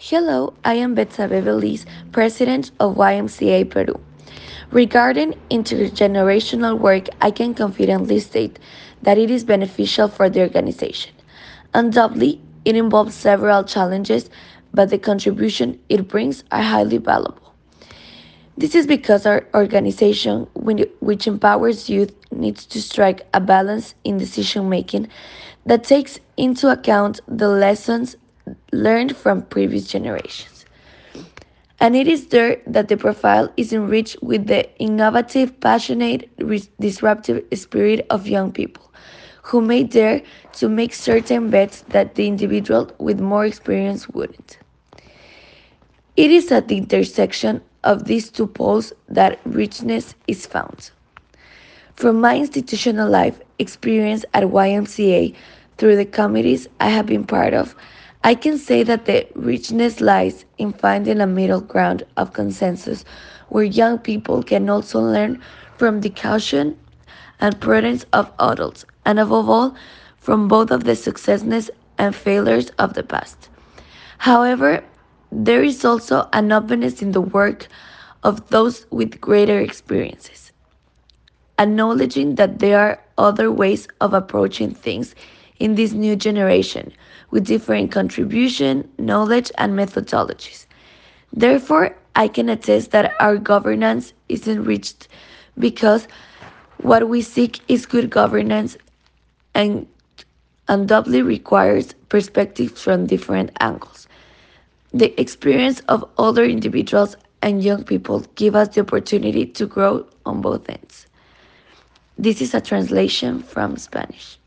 Hello, I am Betsabe Veliz, President of YMCA Peru. Regarding intergenerational work, I can confidently state that it is beneficial for the organization. Undoubtedly, it involves several challenges, but the contribution it brings are highly valuable. This is because our organization, which empowers youth, needs to strike a balance in decision making that takes into account the lessons learned from previous generations. And it is there that the profile is enriched with the innovative, passionate, disruptive spirit of young people who may dare to make certain bets that the individual with more experience wouldn't. It is at the intersection of these two poles that richness is found. From my institutional life experience at YMCA through the committees I have been part of, I can say that the richness lies in finding a middle ground of consensus where young people can also learn from the caution and prudence of adults, and above all, from both of the successes and failures of the past. However, there is also an openness in the work of those with greater experiences, acknowledging that there are other ways of approaching things in this new generation with different contribution, knowledge, and methodologies. Therefore, I can attest that our governance is enriched because what we seek is good governance and undoubtedly requires perspectives from different angles. The experience of older individuals and young people give us the opportunity to grow on both ends. This is a translation from Spanish.